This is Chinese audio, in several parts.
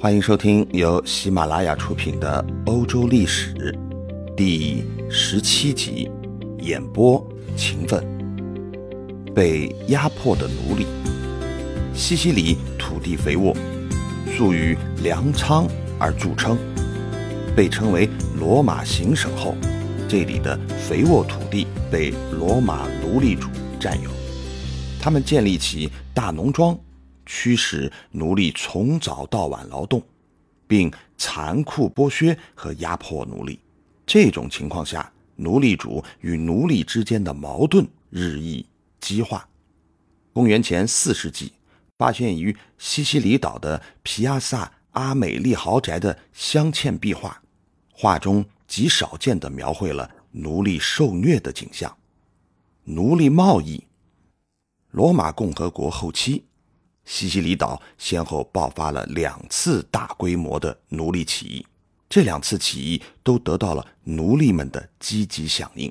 欢迎收听由喜马拉雅出品的《欧洲历史》第十七集，演播勤奋。被压迫的奴隶。西西里土地肥沃，素与粮仓而著称，被称为罗马行省后，这里的肥沃土地被罗马奴隶主占有，他们建立起大农庄。驱使奴隶从早到晚劳动，并残酷剥削和压迫奴隶。这种情况下，奴隶主与奴隶之间的矛盾日益激化。公元前四世纪，发现于西西里岛的皮亚萨阿美丽豪宅的镶嵌壁画，画中极少见地描绘了奴隶受虐的景象。奴隶贸易，罗马共和国后期。西西里岛先后爆发了两次大规模的奴隶起义，这两次起义都得到了奴隶们的积极响应，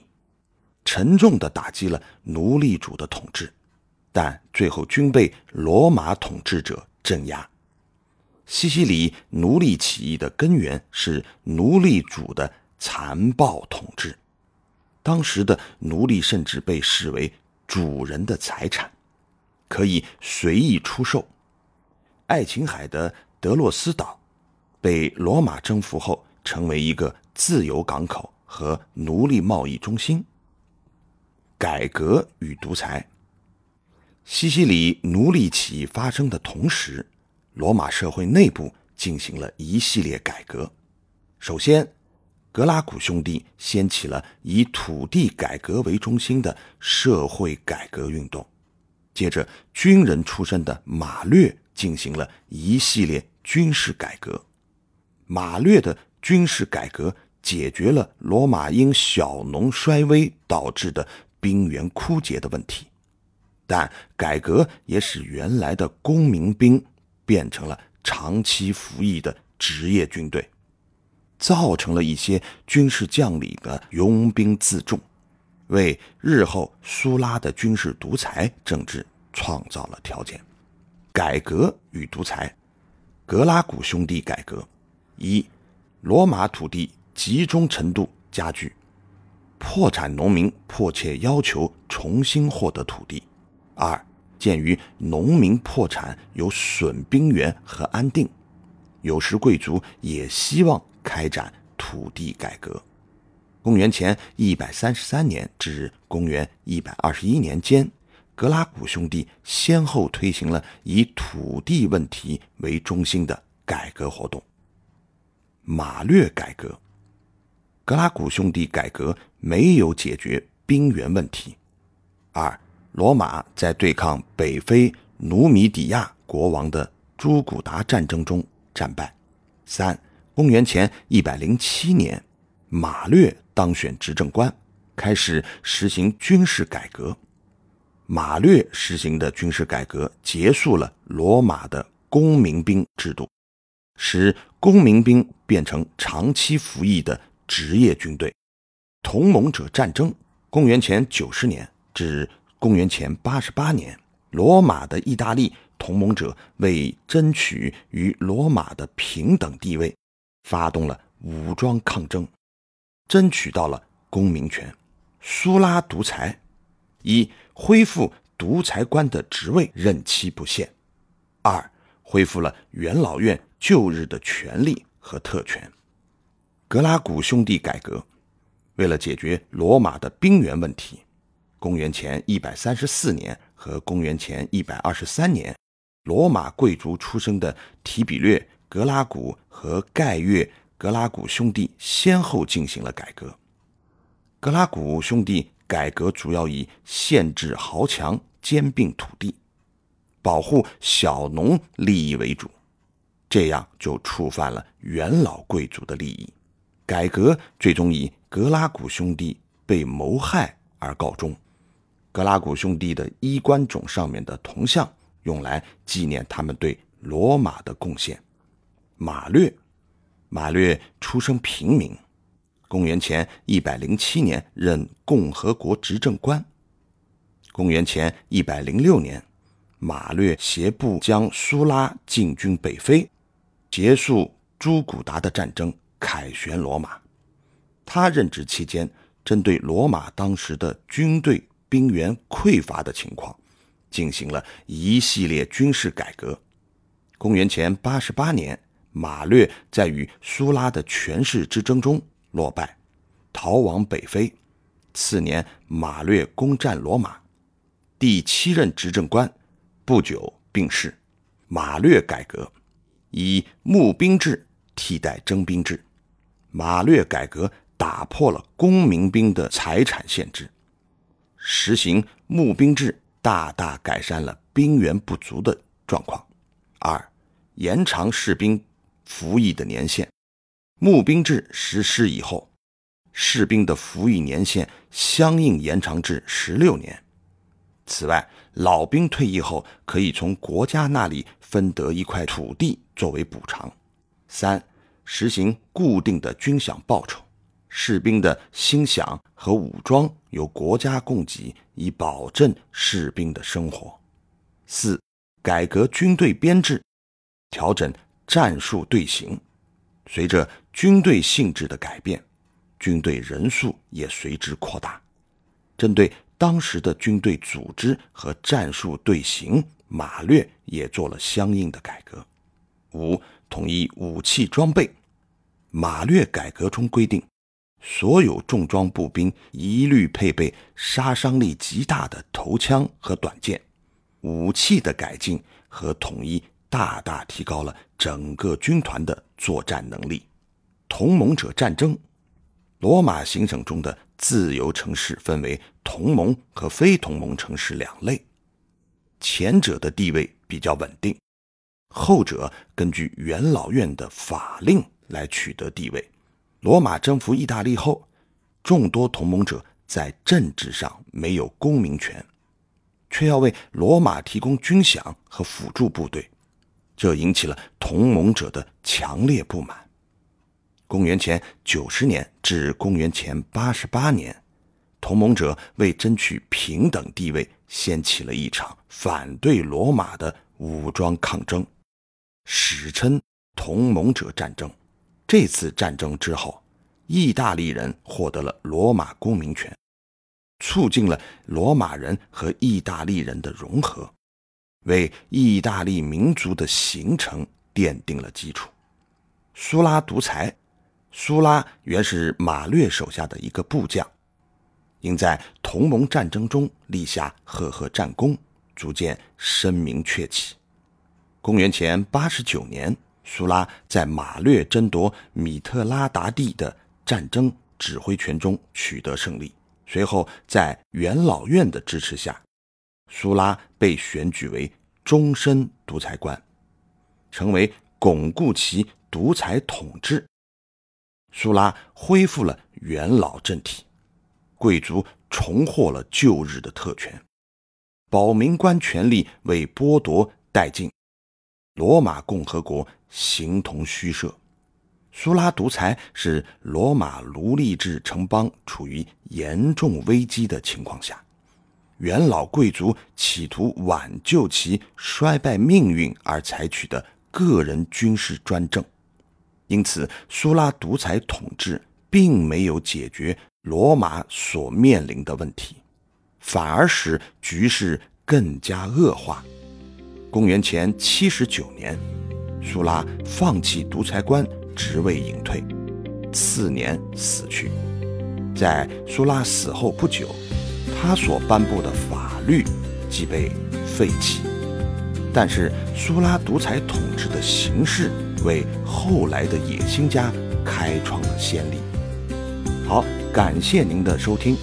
沉重地打击了奴隶主的统治，但最后均被罗马统治者镇压。西西里奴隶起义的根源是奴隶主的残暴统治，当时的奴隶甚至被视为主人的财产。可以随意出售。爱琴海的德洛斯岛被罗马征服后，成为一个自由港口和奴隶贸易中心。改革与独裁。西西里奴隶起义发生的同时，罗马社会内部进行了一系列改革。首先，格拉古兄弟掀起了以土地改革为中心的社会改革运动。接着，军人出身的马略进行了一系列军事改革。马略的军事改革解决了罗马因小农衰微导致的兵源枯竭的问题，但改革也使原来的公民兵变成了长期服役的职业军队，造成了一些军事将领的拥兵自重。为日后苏拉的军事独裁政治创造了条件。改革与独裁，格拉古兄弟改革：一、罗马土地集中程度加剧，破产农民迫切要求重新获得土地；二、鉴于农民破产有损兵源和安定，有时贵族也希望开展土地改革。公元前一百三十三年至公元一百二十一年间，格拉古兄弟先后推行了以土地问题为中心的改革活动。马略改革，格拉古兄弟改革没有解决兵源问题。二，罗马在对抗北非努米底亚国王的朱古达战争中战败。三，公元前一百零七年，马略。当选执政官，开始实行军事改革。马略实行的军事改革结束了罗马的公民兵制度，使公民兵变成长期服役的职业军队。同盟者战争，公元前九十年至公元前八十八年，罗马的意大利同盟者为争取与罗马的平等地位，发动了武装抗争。争取到了公民权，苏拉独裁，一恢复独裁官的职位任期不限；二恢复了元老院旧日的权利和特权。格拉古兄弟改革，为了解决罗马的兵源问题，公元前一百三十四年和公元前一百二十三年，罗马贵族出身的提比略、格拉古和盖越。格拉古兄弟先后进行了改革。格拉古兄弟改革主要以限制豪强兼并土地、保护小农利益为主，这样就触犯了元老贵族的利益。改革最终以格拉古兄弟被谋害而告终。格拉古兄弟的衣冠冢上面的铜像用来纪念他们对罗马的贡献。马略。马略出生平民，公元前一百零七年任共和国执政官。公元前一百零六年，马略携部将苏拉进军北非，结束朱古达的战争，凯旋罗马。他任职期间，针对罗马当时的军队兵源匮乏的情况，进行了一系列军事改革。公元前八十八年，马略在与苏拉的权势之争中落败，逃往北非。次年，马略攻占罗马，第七任执政官不久病逝。马略改革，以募兵制替代征兵制。马略改革。打破了公民兵的财产限制，实行募兵制，大大改善了兵源不足的状况。二，延长士兵服役的年限。募兵制实施以后，士兵的服役年限相应延长至十六年。此外，老兵退役后可以从国家那里分得一块土地作为补偿。三，实行固定的军饷报酬。士兵的薪饷和武装由国家供给，以保证士兵的生活。四、改革军队编制，调整战术队形。随着军队性质的改变，军队人数也随之扩大。针对当时的军队组织和战术队形，马略也做了相应的改革。五、统一武器装备。马略改革中规定。所有重装步兵一律配备杀伤力极大的头枪和短剑，武器的改进和统一大大提高了整个军团的作战能力。同盟者战争，罗马行省中的自由城市分为同盟和非同盟城市两类，前者的地位比较稳定，后者根据元老院的法令来取得地位。罗马征服意大利后，众多同盟者在政治上没有公民权，却要为罗马提供军饷和辅助部队，这引起了同盟者的强烈不满。公元前九十年至公元前八十八年，同盟者为争取平等地位，掀起了一场反对罗马的武装抗争，史称同盟者战争。这次战争之后，意大利人获得了罗马公民权，促进了罗马人和意大利人的融合，为意大利民族的形成奠定了基础。苏拉独裁，苏拉原是马略手下的一个部将，因在同盟战争中立下赫赫战功，逐渐声名鹊起。公元前八十九年。苏拉在马略争夺米特拉达蒂的战争指挥权中取得胜利。随后，在元老院的支持下，苏拉被选举为终身独裁官，成为巩固其独裁统治。苏拉恢复了元老政体，贵族重获了旧日的特权，保民官权力为剥夺殆尽。罗马共和国形同虚设，苏拉独裁使罗马奴隶制城邦处于严重危机的情况下，元老贵族企图挽救其衰败命运而采取的个人军事专政，因此苏拉独裁统治并没有解决罗马所面临的问题，反而使局势更加恶化。公元前七十九年，苏拉放弃独裁官职位隐退，次年死去。在苏拉死后不久，他所颁布的法律即被废弃。但是，苏拉独裁统治的形式为后来的野心家开创了先例。好，感谢您的收听。